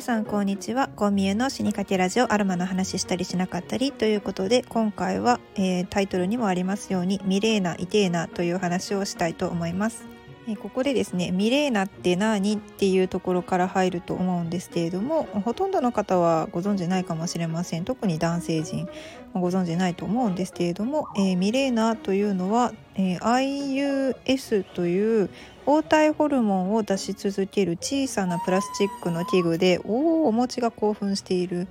皆さんこんにちは。コンミエの死にかけラジオアロマの話したりしなかったりということで今回は、えー、タイトルにもありますようにミレーナイテーナという話をしたいと思います。ここでですねミレーナって何っていうところから入ると思うんですけれどもほとんどの方はご存知ないかもしれません。特に男性陣ご存知ないと思うんですけれども、えー、ミレーナというのは、えー、IUS という黄体ホルモンを出し続ける小さなプラスチックの器具でおおお餅が興奮している。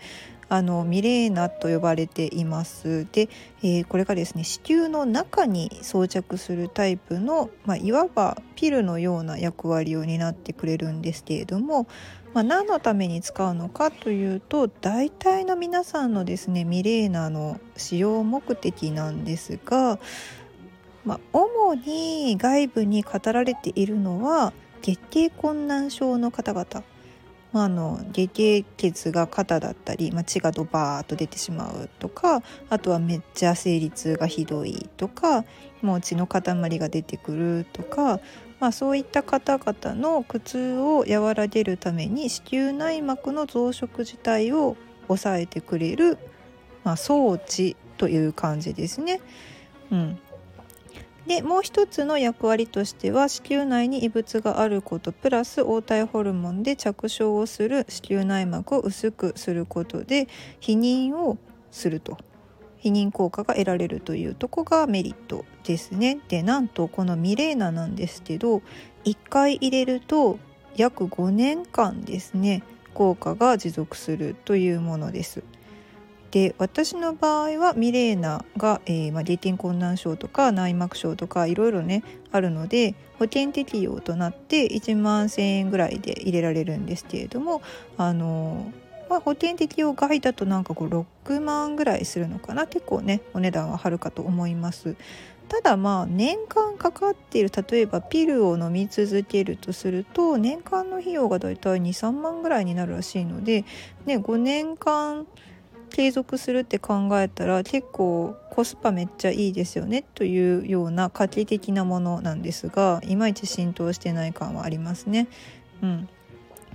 あのミレーナと呼ばれています。で、えー、これがですね子宮の中に装着するタイプの、まあ、いわばピルのような役割を担ってくれるんですけれども、まあ、何のために使うのかというと大体の皆さんのですねミレーナの使用目的なんですが、まあ、主に外部に語られているのは月経困難症の方々。まあ、あの下経血が肩だったり、まあ、血がドバーッと出てしまうとかあとはめっちゃ生理痛がひどいとかもう血の塊が出てくるとか、まあ、そういった方々の苦痛を和らげるために子宮内膜の増殖自体を抑えてくれる、まあ、装置という感じですね。うん、でもう一つの役割としては子宮内に異物があることプラス黄体ホルモンで着床をする子宮内膜を薄くすることで避妊をすると避妊効果が得られるというとこがメリットですね。でなんとこのミレーナなんですけど1回入れると約5年間ですね効果が持続するというものです。で私の場合はミレーナが、えーまあ、月困難症とか内膜症とかいろいろねあるので保険適用となって1万1,000円ぐらいで入れられるんですけれどもあのまあ、保険適用外だとなんかこう6万ぐらいするのかな？結構ねお値段は張るかと思います。ただまあ年間かかっている例えばピルを飲み続けるとすると年間の費用がだいたい23万ぐらいになるらしいので、ね、5年間継続するって考えたら結構コスパめっちゃいいですよねというような画期的なものなんですがいまいち浸透してない感はありますね。うん、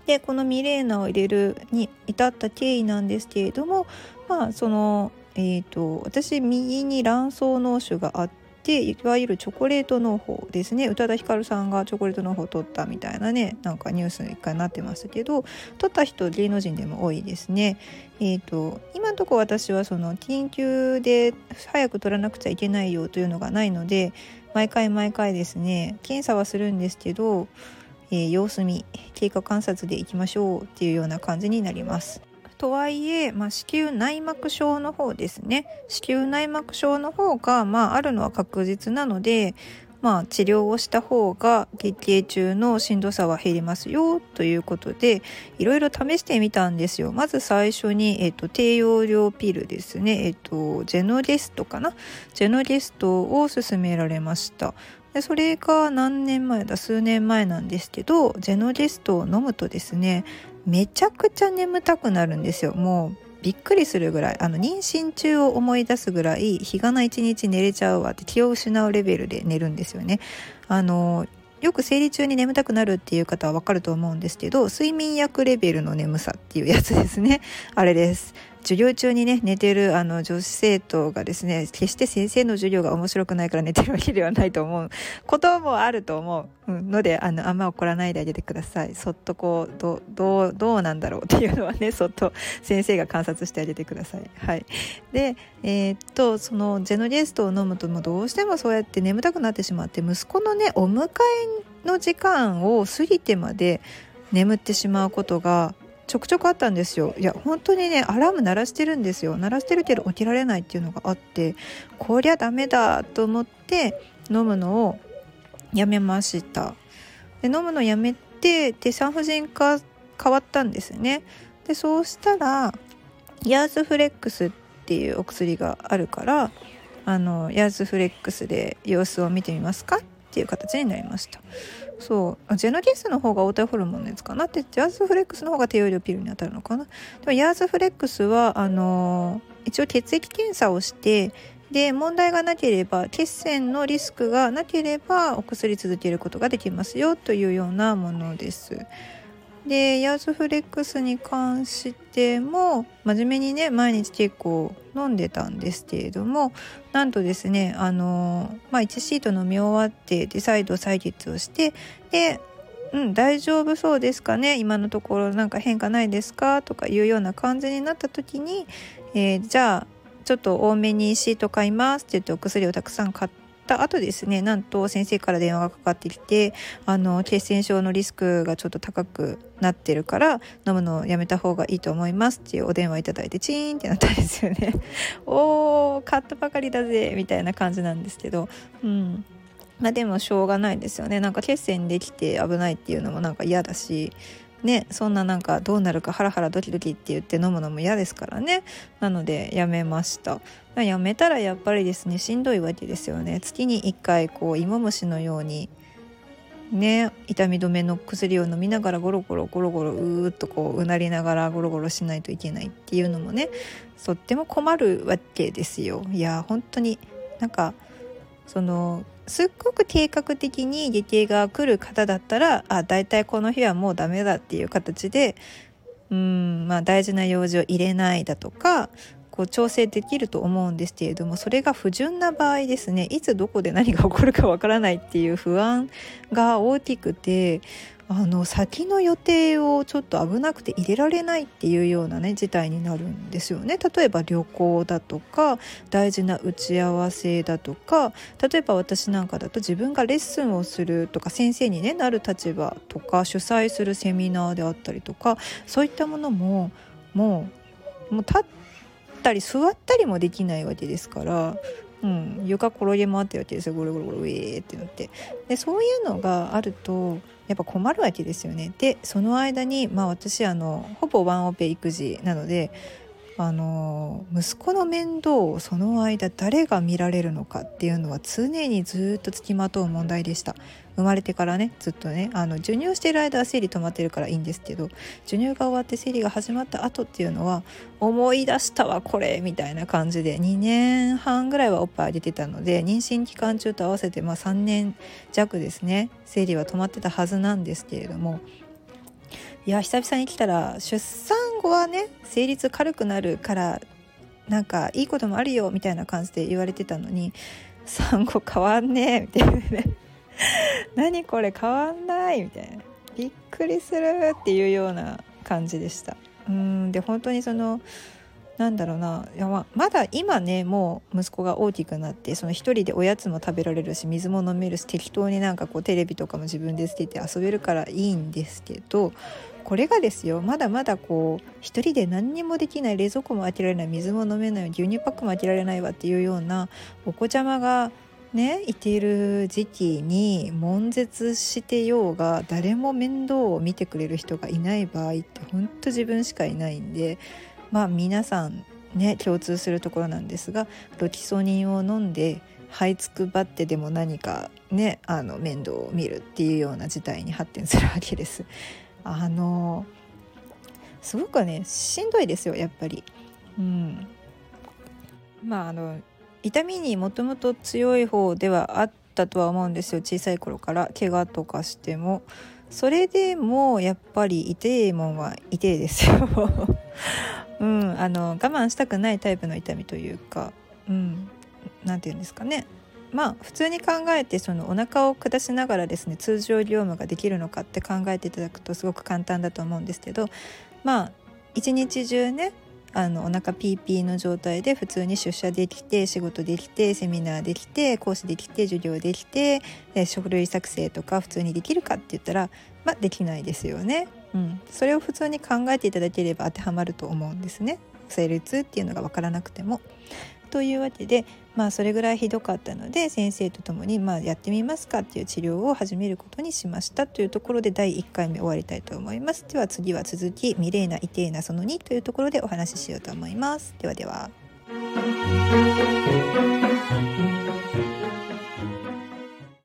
でこのミレーナを入れるに至った経緯なんですけれどもまあそのえーと私右に卵巣脳腫があっていわゆるチョコレート農法ですね宇多田ヒカルさんがチョコレート農法を取ったみたいなねなんかニュースに一回なってましたけど取った人芸能人でも多いですね。えーと、今のところ私はその緊急で早く取らなくちゃいけないよというのがないので毎回毎回ですね検査はするんですけど、えー、様子見経過観察でいきましょうっていうような感じになります。とはいえ、まあ、子宮内膜症の方ですね。子宮内膜症の方が、まあ、あるのは確実なので、まあ、治療をした方が月経中のしんどさは減りますよということでいろいろ試してみたんですよ。まず最初に、えっと、低用量ピルですね、えっと、ジェノゲストかな？ジェノゲストを勧められました。でそれが何年前だ？数年前なんですけどジェノゲストを飲むとですねめちゃくちゃ眠たくなるんですよ。もうびっくりするぐらい。あの妊娠中を思い出すぐらい日がな一日寝れちゃうわって気を失うレベルで寝るんですよね。あのよく生理中に眠たくなるっていう方はわかると思うんですけど睡眠薬レベルの眠さっていうやつですね。あれです。授業中にね寝てるあの女子生徒がですね決して先生の授業が面白くないから寝てるわけではないと思うこともあると思う。のであのあんま怒らないであげてください。そっとこうどどうどうなんだろうっていうのはね そっと先生が観察してあげてください。はい。でえー、っとそのジェノゲストを飲むともうどうしてもそうやって眠たくなってしまって息子のねお迎えの時間を過ぎてまで眠ってしまうことがちょくちょくあったんですよ。いや本当にねアラーム鳴らしてるんですよ。鳴らしてるけど起きられないっていうのがあってこりゃダメだと思って飲むのをやめました。で飲むのやめてで産婦人科変わったんですね。でそうしたらヤーズフレックスっていうお薬があるからあのヤーズフレックスで様子を見てみますかっていう形になりました。そう。ジェノゲスの方が黄体ホルモンのやつかな。ってジャーズフレックスの方が低用量ピルに当たるのかな。でもヤーズフレックスはあのー、一応血液検査をしてで問題がなければ血栓のリスクがなければお薬続けることができますよというようなものです。でヤーズフレックスに関しても真面目にね毎日結構飲んでたんですけれどもなんとですねあの、まあ、1シート飲み終わってで再度採血をしてでうん、大丈夫そうですかね今のところなんか変化ないですかとかいうような感じになった時に、えー、じゃあちょっと多めにシート買いますって言ってお薬をたくさん買ってた後ですねなんと先生から電話がかかってきてあの血栓症のリスクがちょっと高くなってるから飲むのをやめた方がいいと思いますっていうお電話いただいてチーンってなったんですよね。おー買ったばかりだぜみたいな感じなんですけどうん。まあでもしょうがないですよね。なんか血栓できて危ないっていうのもなんか嫌だしねそんななんかどうなるかハラハラドキドキって言って飲むのも嫌ですからね。なのでやめました。やめたらやっぱりですねしんどいわけですよね。月に1回こう芋虫のようにね痛み止めの薬を飲みながらゴロゴロゴロゴロうーっとこううなりながらゴロゴロしないといけないっていうのもねとっても困るわけですよ。いや本当になんかそのすっごく計画的に月経が来る方だったらあ大体この日はもうダメだっていう形でうんまあ大事な用事を入れないだとかこう調整できると思うんですけれどもそれが不純な場合ですね。いつどこで何が起こるかわからないっていう不安が大きくてあの先の予定をちょっと危なくて入れられないっていうようなね事態になるんですよね。例えば旅行だとか大事な打ち合わせだとか例えば私なんかだと自分がレッスンをするとか先生に、ね、なる立場とか主催するセミナーであったりとかそういったものももうもう立ったり座ったりもできないわけですからうん、床転げ回ってるわけですよ。ゴロゴロゴロウェーってなって。でそういうのがあるとやっぱ困るわけですよね。でその間にまあ私あのほぼワンオペ育児なのであの息子の面倒をその間誰が見られるのかっていうのは常にずっとつきまとう問題でした。生まれてからねずっとねあの授乳してる間は生理止まってるからいいんですけど授乳が終わって生理が始まった後っていうのは思い出したわこれみたいな感じで2年半ぐらいはおっぱいあげてたので妊娠期間中と合わせてまあ3年弱ですね生理は止まってたはずなんですけれどもいや久々に来たら出産後はね生理痛軽くなるからなんかいいこともあるよみたいな感じで言われてたのに産後変わんねえみたいな 何これ変わんないみたいな。びっくりするっていうような感じでした。うんで本当にそのなんだろうな。いやままだ今ねもう息子が大きくなってその一人でおやつも食べられるし水も飲めるし適当になんかこうテレビとかも自分でつけて遊べるからいいんですけどこれがですよまだまだこう一人で何にもできない冷蔵庫も開けられない水も飲めない牛乳パックも開けられないわっていうようなお子ちゃまがねいている時期に悶絶してようが誰も面倒を見てくれる人がいない場合ってほんと自分しかいないんでまあ皆さんね共通するところなんですがロキソニンを飲んで這いつくばってでも何かねあの面倒を見るっていうような事態に発展するわけです。あのすごくねしんどいですよやっぱり。うん、まああの痛みにもともと強い方ではあったとは思うんですよ小さい頃から。怪我とかしても。それでもやっぱり痛いもんは痛いですよ。うん、あの我慢したくないタイプの痛みというか、うん、なて言うんですかね。まあ普通に考えてそのお腹を下しながらですね通常業務ができるのかって考えていただくとすごく簡単だと思うんですけどまあ一日中ねあのお腹ピーピーの状態で普通に出社できて仕事できてセミナーできて講師できて授業できてで書類作成とか普通にできるかって言ったらまあできないですよね。うん、それを普通に考えていただければ当てはまると思うんですね。生理痛っていうのが分からなくても。というわけでまあそれぐらいひどかったので先生と共にまあやってみますかっていう治療を始めることにしましたというところで第1回目終わりたいと思います。では次は続きミレーナ・イテーナその2というところでお話ししようと思います。ではでは。